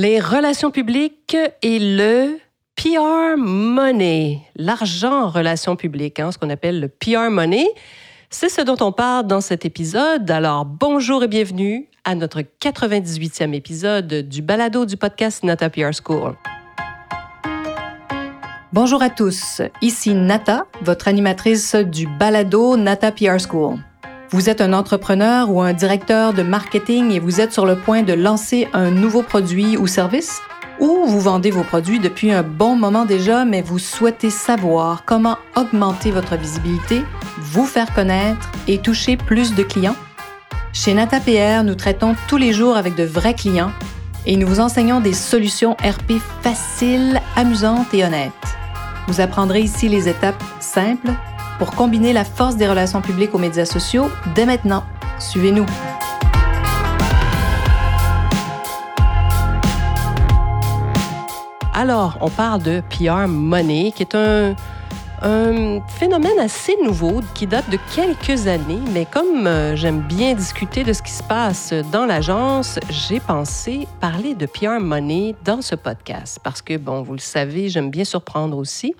Les relations publiques et le PR money, l'argent en relations publiques, hein, ce qu'on appelle le PR money. C'est ce dont on parle dans cet épisode. Alors, bonjour et bienvenue à notre 98e épisode du balado du podcast Nata PR School. Bonjour à tous, ici Nata, votre animatrice du balado Nata PR School. Vous êtes un entrepreneur ou un directeur de marketing et vous êtes sur le point de lancer un nouveau produit ou service? Ou vous vendez vos produits depuis un bon moment déjà, mais vous souhaitez savoir comment augmenter votre visibilité, vous faire connaître et toucher plus de clients? Chez NataPR, nous traitons tous les jours avec de vrais clients et nous vous enseignons des solutions RP faciles, amusantes et honnêtes. Vous apprendrez ici les étapes simples pour combiner la force des relations publiques aux médias sociaux dès maintenant. Suivez-nous. Alors, on parle de PR Money, qui est un, phénomène assez nouveau qui date de quelques années, mais comme euh, j'aime bien discuter de ce qui se passe dans l'agence, j'ai pensé parler de PR Money dans ce podcast parce que, bon, vous le savez, j'aime bien surprendre aussi.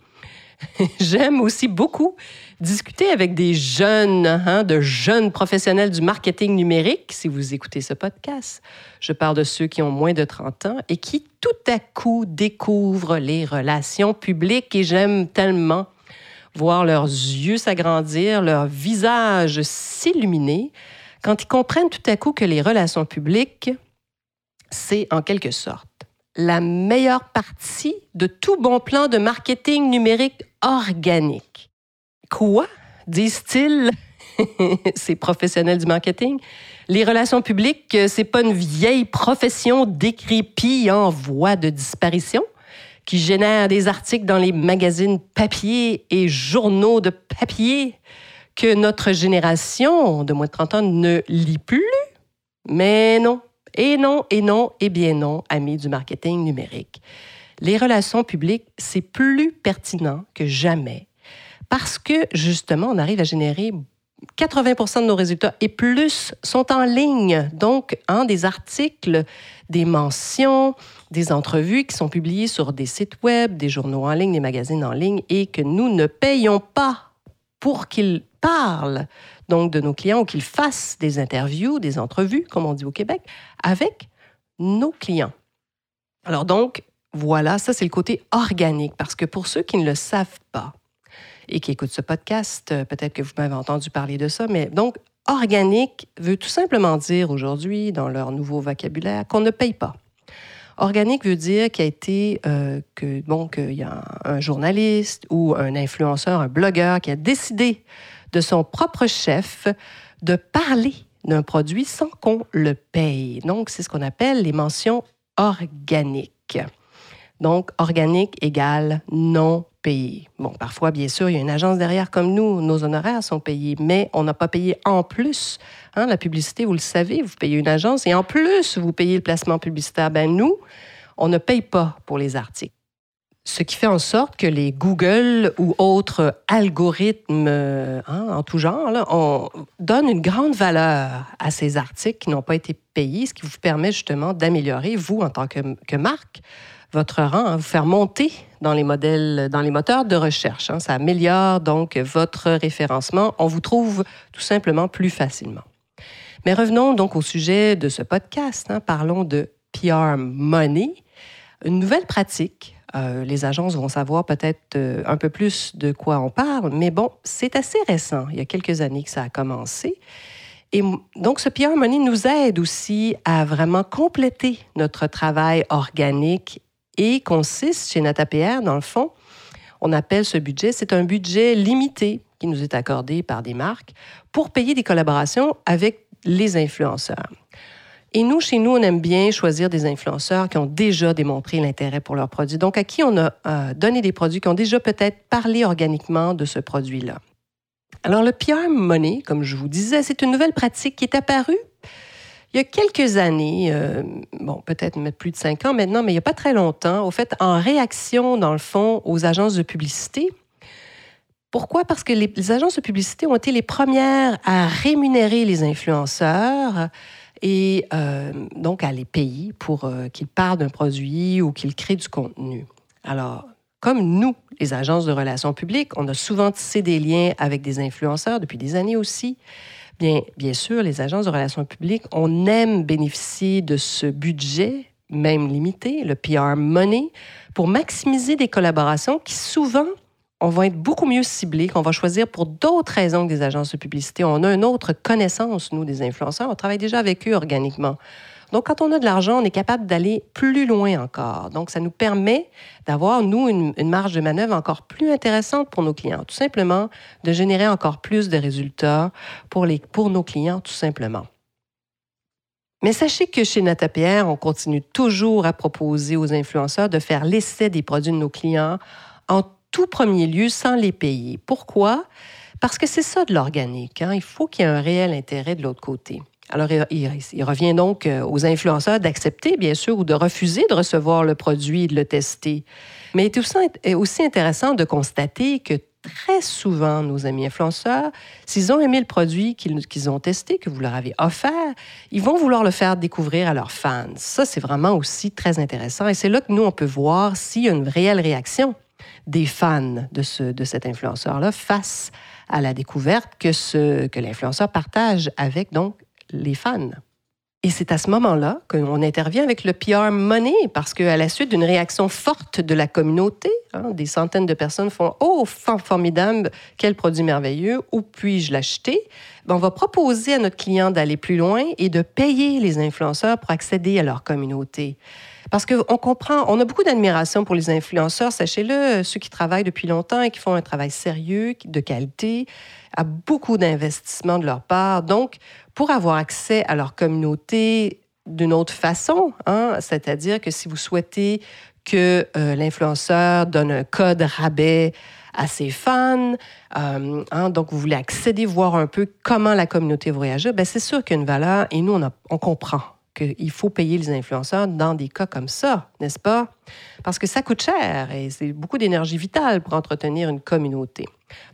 j'aime aussi beaucoup discuter avec des jeunes, hein, de jeunes professionnels du marketing numérique, si vous écoutez ce podcast. Je parle de ceux qui ont moins de 30 ans et qui tout à coup découvrent les relations publiques et j'aime tellement voir leurs yeux s'agrandir, leur visage s'illuminer quand ils comprennent tout à coup que les relations publiques, c'est en quelque sorte la meilleure partie de tout bon plan de marketing numérique organique. Quoi? disent-ils ces professionnels du marketing? Les relations publiques, euh, c'est pas une vieille profession décrépie en voie de disparition qui génère des articles dans les magazines papier et journaux de papier que notre génération de moins de 30 ans ne lit plus. Mais non, et non, et non, et bien non, amis du marketing numérique. Les relations publiques, c'est plus pertinent que jamais parce que justement, on arrive à générer 80% de nos résultats et plus sont en ligne. Donc, hein, des articles, des mentions, des entrevues qui sont publiées sur des sites web, des journaux en ligne, des magazines en ligne et que nous ne payons pas pour qu'ils parlent donc de nos clients ou qu'ils fassent des interviews, des entrevues, comme on dit au Québec, avec nos clients. Alors donc, voilà, ça c'est le côté organique parce que pour ceux qui ne le savent pas, et qui écoutent ce podcast, euh, peut-être que vous m'avez entendu parler de ça, mais donc, organique veut tout simplement dire aujourd'hui, dans leur nouveau vocabulaire, qu'on ne paye pas. Organique veut dire qu'il a été euh, que bon qu'il y a un journaliste ou un influenceur, un blogueur qui a décidé de son propre chef de parler d'un produit sans qu'on le paye. Donc c'est ce qu'on appelle les mentions organiques. Donc organique égale non Bon, parfois, bien sûr, il y a une agence derrière comme nous, nos honoraires sont payés, mais on n'a pas payé en plus. Hein, la publicité, vous le savez, vous payez une agence et en plus, vous payez le placement publicitaire. Ben nous, on ne paye pas pour les articles. Ce qui fait en sorte que les Google ou autres algorithmes hein, en tout genre on donne une grande valeur à ces articles qui n'ont pas été payés, ce qui vous permet justement d'améliorer, vous, en tant que marque, votre rang, hein, vous faire monter dans les modèles, dans les moteurs de recherche. Hein. Ça améliore donc votre référencement. On vous trouve tout simplement plus facilement. Mais revenons donc au sujet de ce podcast. Hein. Parlons de PR Money, une nouvelle pratique. Euh, les agences vont savoir peut-être euh, un peu plus de quoi on parle, mais bon, c'est assez récent. Il y a quelques années que ça a commencé. Et donc, ce PR Money nous aide aussi à vraiment compléter notre travail organique et consiste chez NataPR, dans le fond, on appelle ce budget, c'est un budget limité qui nous est accordé par des marques pour payer des collaborations avec les influenceurs. Et nous, chez nous, on aime bien choisir des influenceurs qui ont déjà démontré l'intérêt pour leurs produits. Donc, à qui on a euh, donné des produits qui ont déjà peut-être parlé organiquement de ce produit-là. Alors, le PR Money, comme je vous disais, c'est une nouvelle pratique qui est apparue il y a quelques années, euh, bon, peut-être plus de cinq ans maintenant, mais il n'y a pas très longtemps, au fait, en réaction, dans le fond, aux agences de publicité. Pourquoi? Parce que les, agences de publicité ont été les premières à rémunérer les influenceurs et euh, donc à les payer pour euh, qu'ils parlent d'un produit ou qu'ils créent du contenu. Alors, comme nous, les agences de relations publiques, on a souvent tissé des liens avec des influenceurs depuis des années aussi. Bien, sûr, les agences de relations publiques, on aime bénéficier de ce budget, même limité, le PR money, pour maximiser des collaborations qui souvent on va être beaucoup mieux ciblés, qu'on va choisir pour d'autres raisons que des agences de publicité. On a une autre connaissance, nous, des influenceurs. On travaille déjà avec eux organiquement. Donc, quand on a de l'argent, on est capable d'aller plus loin encore. Donc, ça nous permet d'avoir, nous, une, marge de manœuvre encore plus intéressante pour nos clients. Tout simplement, de générer encore plus de résultats pour, nos clients, tout simplement. Mais sachez que chez NataPR, on continue toujours à proposer aux influenceurs de faire l'essai des produits de nos clients en tout premier lieu sans les payer. Pourquoi? Parce que c'est ça de l'organique. Hein. Il faut qu'il y ait un réel intérêt de l'autre côté. Alors, il, revient donc euh, aux influenceurs d'accepter, bien sûr, ou de refuser de recevoir le produit et de le tester. Mais il est aussi intéressant de constater que très souvent, nos amis influenceurs, s'ils ont aimé le produit qu'ils ont testé, que vous leur avez offert, ils vont vouloir le faire découvrir à leurs fans. Ça, c'est vraiment aussi très intéressant. Et c'est là que nous, on peut voir s'il y a une réelle réaction des fans de, ce, de cet influenceur-là face à la découverte que, ce, que l'influenceur partage avec donc les fans. Et c'est à ce moment-là qu'on intervient avec le PR Money, parce qu'à la suite d'une réaction forte de la communauté, hein, des centaines de personnes font Oh, formidable, quel produit merveilleux, où puis-je l'acheter? Ben, On va proposer à notre client d'aller plus loin et de payer les influenceurs pour accéder à leur communauté. Parce qu'on comprend, on a beaucoup d'admiration pour les influenceurs, sachez-le, ceux qui travaillent depuis longtemps et qui font un travail sérieux, de qualité, à beaucoup d'investissements de leur part. Donc, pour avoir accès à leur communauté d'une autre façon, hein, c'est-à-dire que si vous souhaitez que euh, l'influenceur donne un code rabais à ses fans, euh, hein, donc vous voulez accéder, voir un peu comment la communauté réagir, ben c'est sûr qu'il y a une valeur et nous, on, on comprend qu'il faut payer les influenceurs dans des cas comme ça, n'est-ce pas? Parce que ça coûte cher et c'est beaucoup d'énergie vitale pour entretenir une communauté.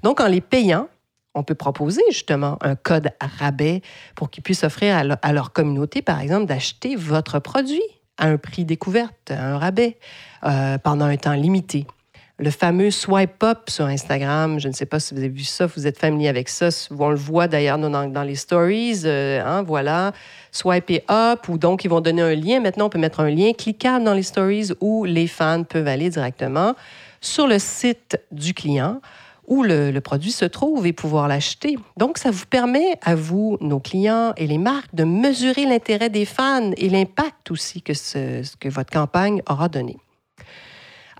Donc, en les payant, on peut proposer justement un code rabais pour qu'ils puissent offrir à, leur communauté, par exemple, d'acheter votre produit à un prix découverte, un rabais, euh, pendant un temps limité le fameux swipe up sur Instagram. Je ne sais pas si vous avez vu ça, vous êtes familier avec ça. On le voit d'ailleurs dans, dans, les stories. Euh, hein, voilà, swipe up, ou donc ils vont donner un lien. Maintenant, on peut mettre un lien cliquable dans les stories où les fans peuvent aller directement sur le site du client où le, produit se trouve et pouvoir l'acheter. Donc, ça vous permet à vous, nos clients et les marques, de mesurer l'intérêt des fans et l'impact aussi que, votre campagne aura donné.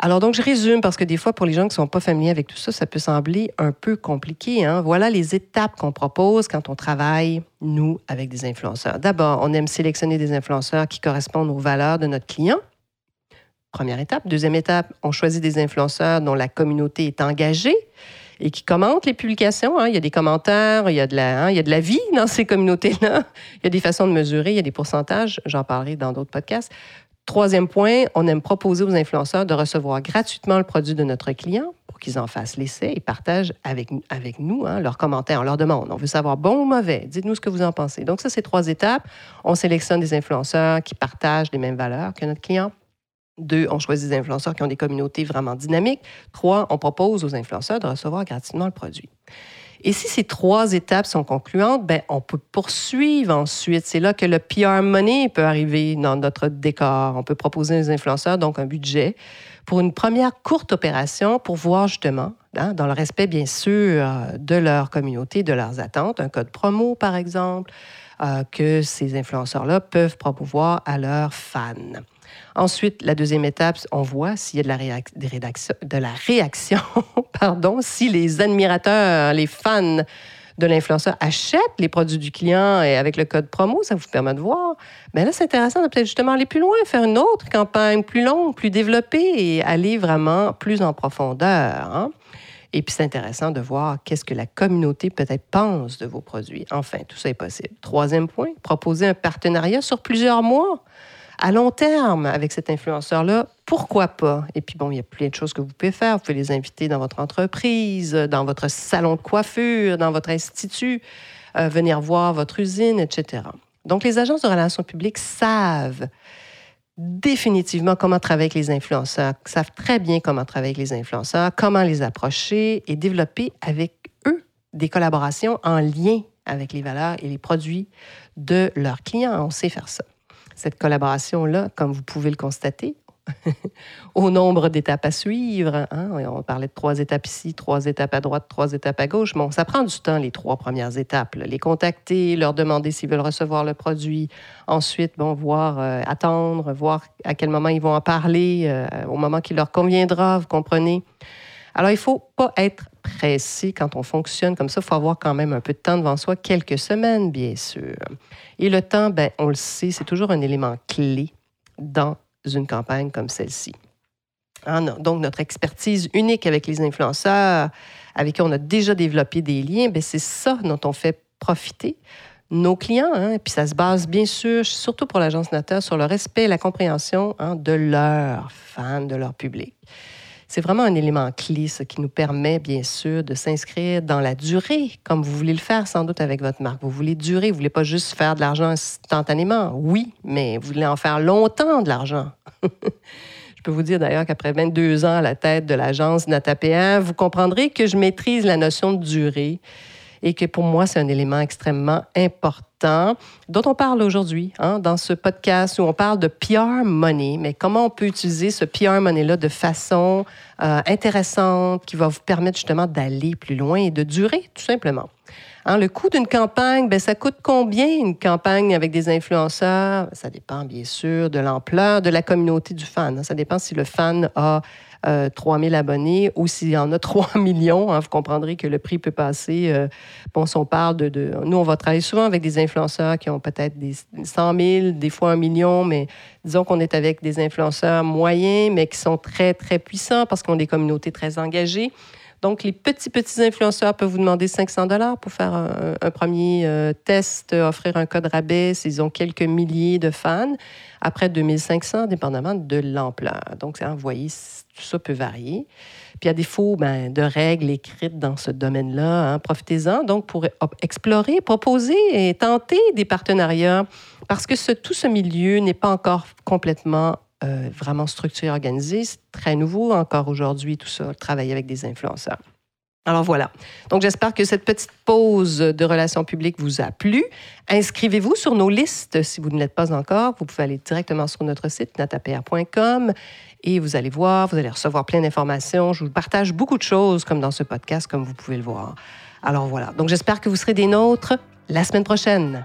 Alors donc, je résume parce que des fois, pour les gens qui ne sont pas familiers avec tout ça, ça peut sembler un peu compliqué. Hein. Voilà les étapes qu'on propose quand on travaille, nous, avec des influenceurs. D'abord, on aime sélectionner des influenceurs qui correspondent aux valeurs de notre client. Première étape. Deuxième étape, on choisit des influenceurs dont la communauté est engagée et qui commentent les publications. Hein. Il y a des commentaires, il y a, de la, hein, il y a de la vie dans ces communautés-là. Il y a des façons de mesurer, il y a des pourcentages. J'en parlerai dans d'autres podcasts. Troisième point, on aime proposer aux influenceurs de recevoir gratuitement le produit de notre client pour qu'ils en fassent l'essai et partagent avec, avec nous hein, leurs commentaires. On leur demande, on veut savoir bon ou mauvais, dites-nous ce que vous en pensez. Donc ça, c'est trois étapes. On sélectionne des influenceurs qui partagent les mêmes valeurs que notre client. Deux, on choisit des influenceurs qui ont des communautés vraiment dynamiques. Trois, on propose aux influenceurs de recevoir gratuitement le produit. Et si ces trois étapes sont concluantes, ben, on peut poursuivre ensuite. C'est là que le PR money peut arriver dans notre décor. On peut proposer aux influenceurs donc un budget pour une première courte opération pour voir justement, hein, dans le respect bien sûr de leur communauté, de leurs attentes, un code promo par exemple, euh, que ces influenceurs-là peuvent promouvoir à leurs fans. Ensuite, la deuxième étape, on voit s'il y a de la, réaction, pardon, si les admirateurs, les fans de l'influenceur achètent les produits du client et avec le code promo, ça vous permet de voir. Mais là, c'est intéressant de peut-être justement aller plus loin, faire une autre campagne plus longue, plus développée et aller vraiment plus en profondeur. Hein. Et puis, c'est intéressant de voir qu'est-ce que la communauté peut-être pense de vos produits. Enfin, tout ça est possible. Troisième point, proposer un partenariat sur plusieurs mois à long terme avec cet influenceur-là, pourquoi pas? Et puis bon, il y a plein de choses que vous pouvez faire. Vous pouvez les inviter dans votre entreprise, dans votre salon de coiffure, dans votre institut, euh, venir voir votre usine, etc. Donc, les agences de relations publiques savent définitivement comment travailler avec les influenceurs, savent très bien comment travailler avec les influenceurs, comment les approcher et développer avec eux des collaborations en lien avec les valeurs et les produits de leurs clients. On sait faire ça. Cette collaboration-là, comme vous pouvez le constater, au nombre d'étapes à suivre. Hein. On parlait de trois étapes ici, trois étapes à droite, trois étapes à gauche. Bon, ça prend du temps, les trois premières étapes. Les contacter, leur demander s'ils veulent recevoir le produit. Ensuite, bon, voir, euh, attendre, voir à quel moment ils vont en parler, euh, au moment qui leur conviendra, vous comprenez? Alors, il ne faut pas être pressé quand on fonctionne comme ça. Il faut avoir quand même un peu de temps devant soi, quelques semaines, bien sûr. Et le temps, ben, on le sait, c'est toujours un élément clé dans une campagne comme celle-ci. Ah donc, notre expertise unique avec les influenceurs, avec qui on a déjà développé des liens, ben, c'est ça dont on fait profiter nos clients. Hein, et puis ça se base bien sûr, surtout pour l'agence Nata, sur le respect et la compréhension hein, de leurs fans, de leur public. C'est vraiment un élément clé, ce qui nous permet, bien sûr, de s'inscrire dans la durée, comme vous voulez le faire sans doute avec votre marque. Vous voulez durer, vous voulez pas juste faire de l'argent instantanément. Oui, mais vous voulez en faire longtemps de l'argent. je peux vous dire d'ailleurs qu'après 22 ans à la tête de l'agence NataPR, vous comprendrez que je maîtrise la notion de durée et que pour moi, c'est un élément extrêmement important dont on parle aujourd'hui hein, dans ce podcast où on parle de PR money, mais comment on peut utiliser ce PR money-là de façon euh, intéressante qui va vous permettre justement d'aller plus loin et de durer, tout simplement? Hein, le coût d'une campagne, ben, ça coûte combien une campagne avec des influenceurs? Ça dépend bien sûr de l'ampleur de la communauté du fan. Ça dépend si le fan a euh, 3 000 abonnés ou s'il y en a 3 millions, hein, vous comprendrez que le prix peut passer. Euh, bon, si on parle de, Nous, on va travailler souvent avec des influenceurs qui ont peut-être des 100 000, des fois un million, mais disons qu'on est avec des influenceurs moyens, mais qui sont très, très puissants parce qu'on a des communautés très engagées. Donc, les petits, petits influenceurs peuvent vous demander 500 dollars pour faire un, premier euh, test, offrir un code rabais s'ils ont quelques milliers de fans. Après 2500, dépendamment de l'ampleur. Donc, vous voyez, tout ça peut varier. Puis, à défaut ben, de règles écrites dans ce domaine-là, hein, profitez-en donc pour explorer, proposer et tenter des partenariats parce que tout ce milieu n'est pas encore complètement euh, vraiment structuré, organisé. C'est très nouveau encore aujourd'hui, tout ça, travailler avec des influenceurs. Alors voilà. Donc j'espère que cette petite pause de relations publiques vous a plu. Inscrivez-vous sur nos listes si vous ne l'êtes pas encore. Vous pouvez aller directement sur notre site natapr.com et vous allez voir, vous allez recevoir plein d'informations. Je vous partage beaucoup de choses comme dans ce podcast, comme vous pouvez le voir. Alors voilà. Donc j'espère que vous serez des nôtres la semaine prochaine.